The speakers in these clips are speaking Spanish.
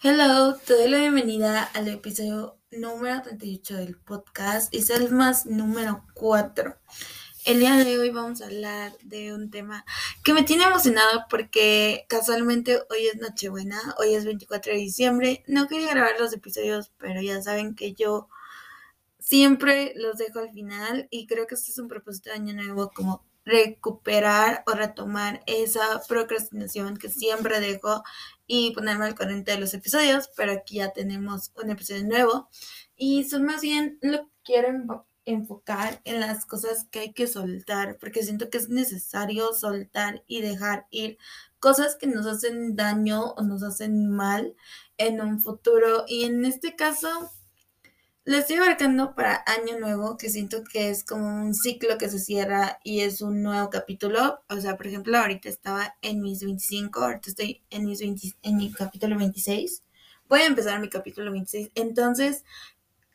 Hello, te doy la bienvenida al episodio número 38 del podcast y es más número 4. El día de hoy vamos a hablar de un tema que me tiene emocionado porque casualmente hoy es Nochebuena, hoy es 24 de diciembre. No quería grabar los episodios, pero ya saben que yo siempre los dejo al final y creo que este es un propósito de año nuevo como recuperar o retomar esa procrastinación que siempre dejo y ponerme al corriente de los episodios, pero aquí ya tenemos un episodio nuevo. Y son más bien lo que quiero enfocar en las cosas que hay que soltar, porque siento que es necesario soltar y dejar ir cosas que nos hacen daño o nos hacen mal en un futuro. Y en este caso lo estoy abarcando para Año Nuevo, que siento que es como un ciclo que se cierra y es un nuevo capítulo. O sea, por ejemplo, ahorita estaba en mis 25, ahorita estoy en, mis en mi capítulo 26. Voy a empezar mi capítulo 26. Entonces,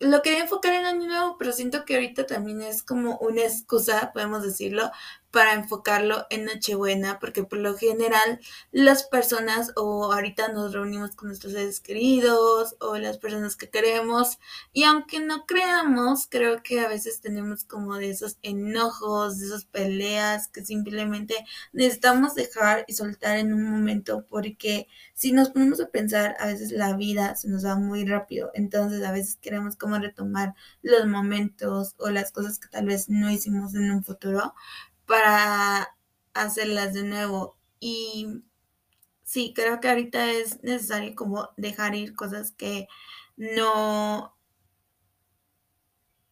lo quería enfocar en Año Nuevo, pero siento que ahorita también es como una excusa, podemos decirlo, para enfocarlo en Nochebuena, porque por lo general las personas o ahorita nos reunimos con nuestros seres queridos o las personas que queremos y aunque no creamos, creo que a veces tenemos como de esos enojos, de esas peleas que simplemente necesitamos dejar y soltar en un momento porque si nos ponemos a pensar, a veces la vida se nos va muy rápido, entonces a veces queremos como retomar los momentos o las cosas que tal vez no hicimos en un futuro para hacerlas de nuevo. Y sí, creo que ahorita es necesario como dejar ir cosas que no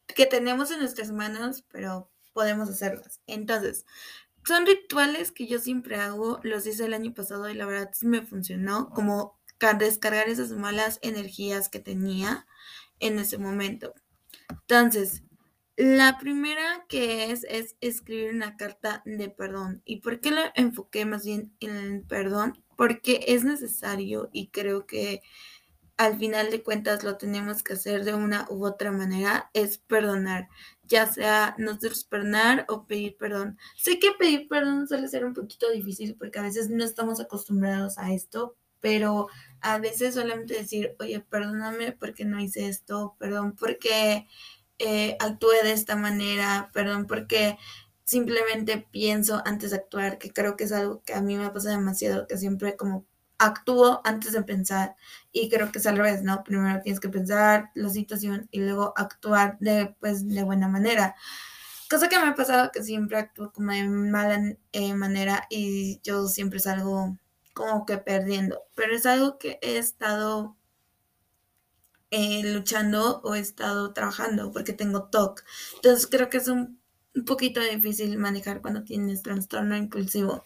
que tenemos en nuestras manos, pero podemos hacerlas. Entonces, son rituales que yo siempre hago, los hice el año pasado y la verdad me funcionó, como descargar esas malas energías que tenía en ese momento. Entonces, la primera que es es escribir una carta de perdón. ¿Y por qué lo enfoqué más bien en el perdón? Porque es necesario y creo que al final de cuentas lo tenemos que hacer de una u otra manera, es perdonar, ya sea nosotros perdonar o pedir perdón. Sé que pedir perdón suele ser un poquito difícil porque a veces no estamos acostumbrados a esto, pero a veces solamente decir, oye, perdóname porque no hice esto, perdón porque eh, actúe de esta manera, perdón, porque simplemente pienso antes de actuar, que creo que es algo que a mí me pasa demasiado, que siempre como actúo antes de pensar y creo que es al revés, ¿no? Primero tienes que pensar la situación y luego actuar de, pues, de buena manera. Cosa que me ha pasado que siempre actúo como de mala eh, manera y yo siempre salgo como que perdiendo, pero es algo que he estado eh, luchando o he estado trabajando porque tengo TOC. Entonces creo que es un, un poquito difícil manejar cuando tienes trastorno impulsivo.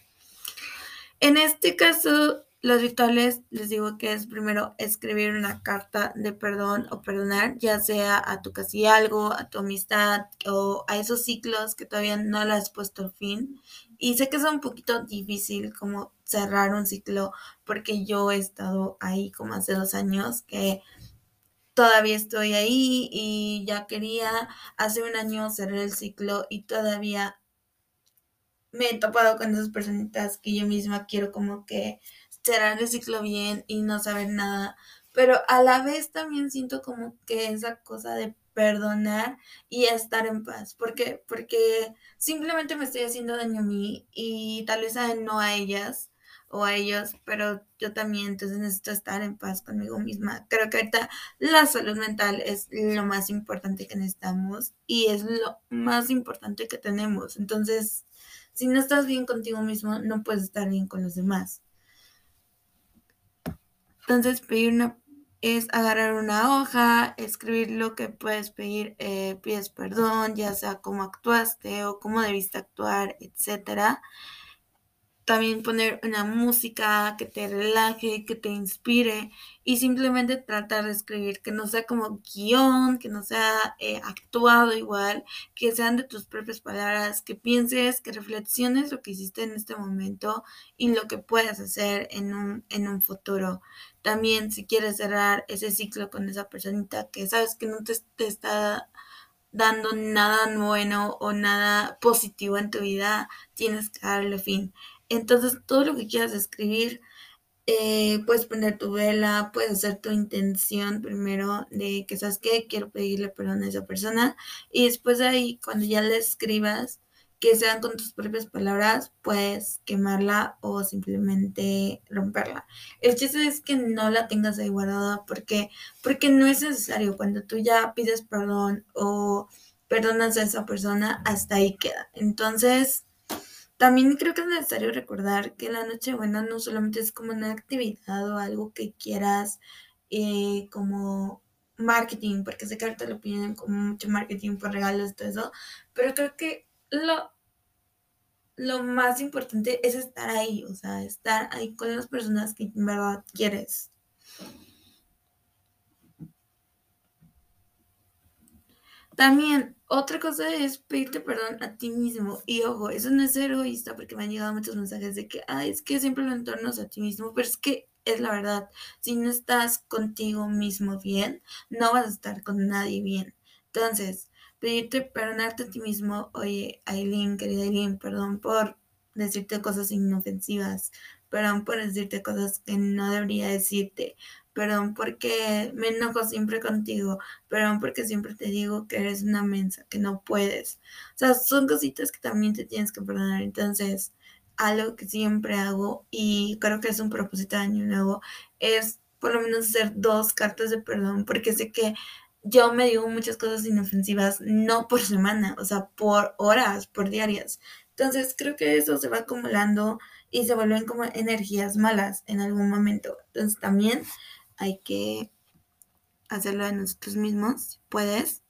En este caso, los rituales les digo que es primero escribir una carta de perdón o perdonar, ya sea a tu casi algo, a tu amistad o a esos ciclos que todavía no le has puesto fin. Y sé que es un poquito difícil como cerrar un ciclo porque yo he estado ahí como hace dos años que todavía estoy ahí y ya quería hace un año cerrar el ciclo y todavía me he topado con esas personitas que yo misma quiero como que cerrar el ciclo bien y no saber nada, pero a la vez también siento como que esa cosa de perdonar y estar en paz, porque porque simplemente me estoy haciendo daño a mí y tal vez no a ellas o a ellos, pero yo también, entonces necesito estar en paz conmigo misma. Creo que ahorita la salud mental es lo más importante que necesitamos y es lo más importante que tenemos. Entonces, si no estás bien contigo mismo, no puedes estar bien con los demás. Entonces, pedir una es agarrar una hoja, escribir lo que puedes pedir, eh, pides perdón, ya sea cómo actuaste o cómo debiste actuar, etcétera también poner una música que te relaje, que te inspire y simplemente tratar de escribir, que no sea como guion, que no sea eh, actuado igual, que sean de tus propias palabras, que pienses, que reflexiones lo que hiciste en este momento y lo que puedes hacer en un, en un futuro. También si quieres cerrar ese ciclo con esa personita que sabes que no te, te está dando nada bueno o nada positivo en tu vida, tienes que darle fin. Entonces, todo lo que quieras escribir, eh, puedes poner tu vela, puedes hacer tu intención primero de que sabes que quiero pedirle perdón a esa persona y después de ahí cuando ya le escribas que sean con tus propias palabras, puedes quemarla o simplemente romperla. El chiste es que no la tengas ahí guardada porque, porque no es necesario. Cuando tú ya pides perdón o perdonas a esa persona, hasta ahí queda. Entonces, también creo que es necesario recordar que la Nochebuena no solamente es como una actividad o algo que quieras eh, como marketing, porque sé que ahorita lo piden como mucho marketing por regalos y todo eso, pero creo que lo, lo más importante es estar ahí, o sea, estar ahí con las personas que en verdad quieres. También, otra cosa es pedirte perdón a ti mismo. Y ojo, eso no es ser egoísta porque me han llegado muchos mensajes de que, ay, es que siempre lo entornos a ti mismo, pero es que es la verdad. Si no estás contigo mismo bien, no vas a estar con nadie bien. Entonces, pedirte perdonarte a ti mismo, oye, Aileen, querida Aileen, perdón por decirte cosas inofensivas, perdón por decirte cosas que no debería decirte, perdón porque me enojo siempre contigo, perdón porque siempre te digo que eres una mensa, que no puedes. O sea, son cositas que también te tienes que perdonar. Entonces, algo que siempre hago y creo que es un propósito de año nuevo es por lo menos hacer dos cartas de perdón porque sé que yo me digo muchas cosas inofensivas, no por semana, o sea, por horas, por diarias. Entonces creo que eso se va acumulando y se vuelven como energías malas en algún momento. Entonces también hay que hacerlo de nosotros mismos, si puedes.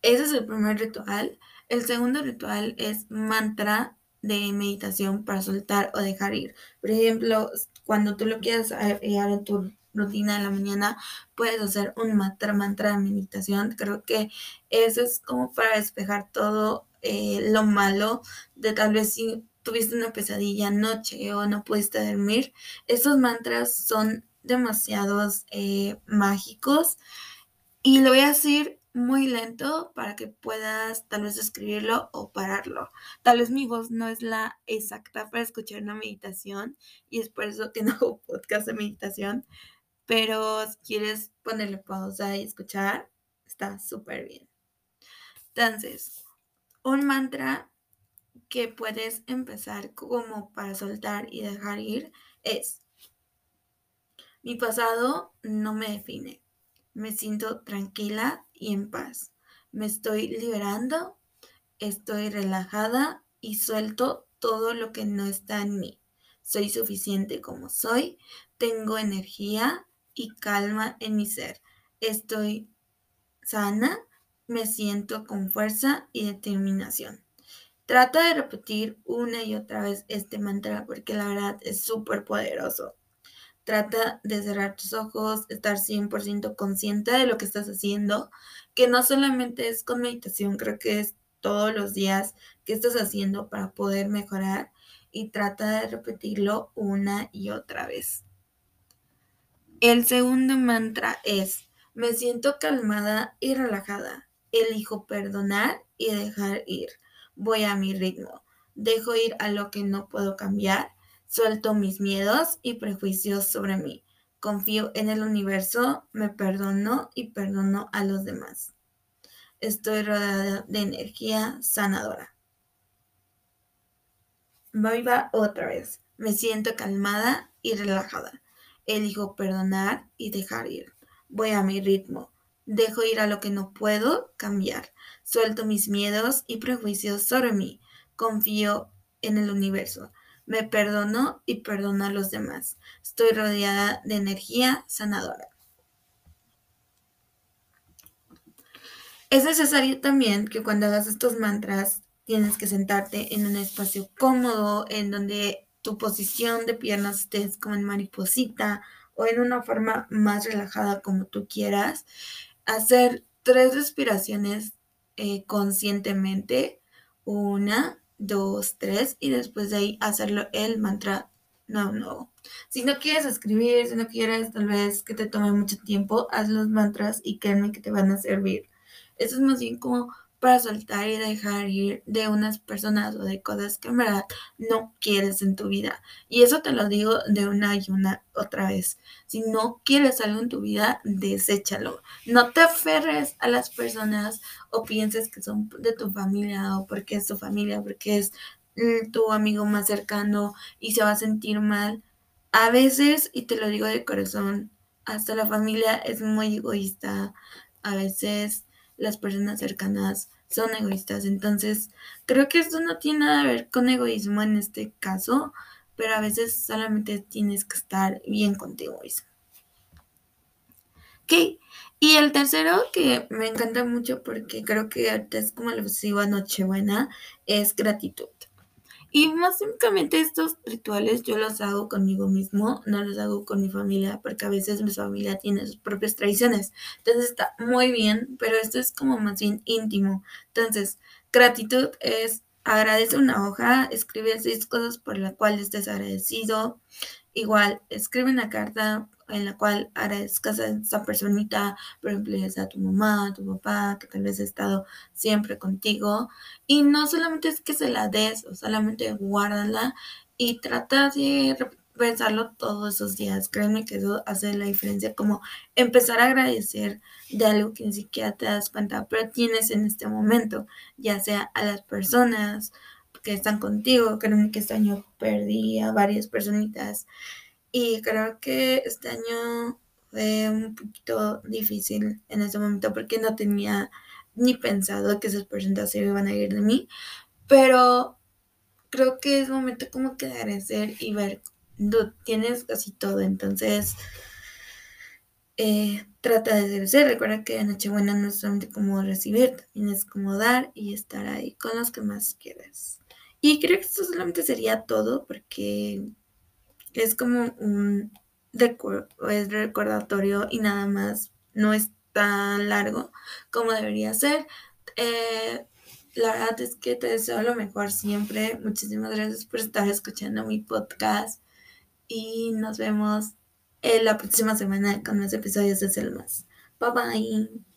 Ese es el primer ritual. El segundo ritual es mantra de meditación para soltar o dejar ir. Por ejemplo, cuando tú lo quieras agregar en tu rutina de la mañana, puedes hacer un mantra, mantra de meditación. Creo que eso es como para despejar todo eh, lo malo de tal vez tuviste una pesadilla anoche o no pudiste dormir. Estos mantras son demasiados eh, mágicos y lo voy a decir muy lento para que puedas tal vez escribirlo o pararlo. Tal vez mi voz no es la exacta para escuchar una meditación y es por eso que no hago podcast de meditación, pero si quieres ponerle pausa y escuchar, está súper bien. Entonces, un mantra que puedes empezar como para soltar y dejar ir es, mi pasado no me define, me siento tranquila y en paz, me estoy liberando, estoy relajada y suelto todo lo que no está en mí. Soy suficiente como soy, tengo energía, y calma en mi ser. Estoy sana, me siento con fuerza y determinación. Trata de repetir una y otra vez este mantra porque la verdad es súper poderoso. Trata de cerrar tus ojos, estar 100% consciente de lo que estás haciendo, que no solamente es con meditación, creo que es todos los días que estás haciendo para poder mejorar y trata de repetirlo una y otra vez. El segundo mantra es, me siento calmada y relajada. Elijo perdonar y dejar ir. Voy a mi ritmo. Dejo ir a lo que no puedo cambiar. Suelto mis miedos y prejuicios sobre mí. Confío en el universo, me perdono y perdono a los demás. Estoy rodeada de energía sanadora. Voy va otra vez. Me siento calmada y relajada. Elijo perdonar y dejar ir. Voy a mi ritmo. Dejo ir a lo que no puedo cambiar. Suelto mis miedos y prejuicios sobre mí. Confío en el universo. Me perdono y perdono a los demás. Estoy rodeada de energía sanadora. Es necesario también que cuando hagas estos mantras tienes que sentarte en un espacio cómodo en donde tu posición de piernas estés como en mariposita o en una forma más relajada como tú quieras. Hacer tres respiraciones eh, conscientemente. Una, dos, tres. Y después de ahí hacerlo el mantra no, no. Si no quieres escribir, si no quieres tal vez que te tome mucho tiempo, haz los mantras y créanme que te van a servir. Eso es más bien como para soltar y dejar ir de unas personas o de cosas que en verdad no quieres en tu vida. Y eso te lo digo de una y una otra vez. Si no quieres algo en tu vida, deséchalo. No te aferres a las personas o pienses que son de tu familia o porque es tu familia, porque es mm, tu amigo más cercano y se va a sentir mal. A veces, y te lo digo de corazón, hasta la familia es muy egoísta. A veces las personas cercanas son egoístas. Entonces, creo que esto no tiene nada que ver con egoísmo en este caso, pero a veces solamente tienes que estar bien contigo mismo. Ok, y el tercero que me encanta mucho porque creo que ahorita es como el a Nochebuena, es gratitud. Y básicamente estos rituales yo los hago conmigo mismo, no los hago con mi familia, porque a veces mi familia tiene sus propias tradiciones. Entonces está muy bien, pero esto es como más bien íntimo. Entonces, gratitud es agradece una hoja, escribe seis cosas por las cuales estés agradecido. Igual, escribe una carta en la cual agradezcas a esa personita, por ejemplo, ya sea tu mamá, tu papá, que tal vez ha estado siempre contigo. Y no solamente es que se la des, o solamente guárdala y trata de pensarlo todos esos días. Créeme que eso hace la diferencia, como empezar a agradecer de algo que ni siquiera te das cuenta, pero tienes en este momento, ya sea a las personas que están contigo. Créeme que este año perdí a varias personitas y creo que este año fue un poquito difícil en ese momento porque no tenía ni pensado que esas se iban a ir de mí, pero creo que es momento como que agradecer y ver tienes casi todo, entonces eh, trata de ser. Recuerda que Nochebuena no es solamente como recibir, también es como dar y estar ahí con los que más quieras. Y creo que esto solamente sería todo porque es como un es recordatorio y nada más no es tan largo como debería ser. Eh, la verdad es que te deseo lo mejor siempre. Muchísimas gracias por estar escuchando mi podcast y nos vemos en la próxima semana con los episodios de Selmas. Bye bye.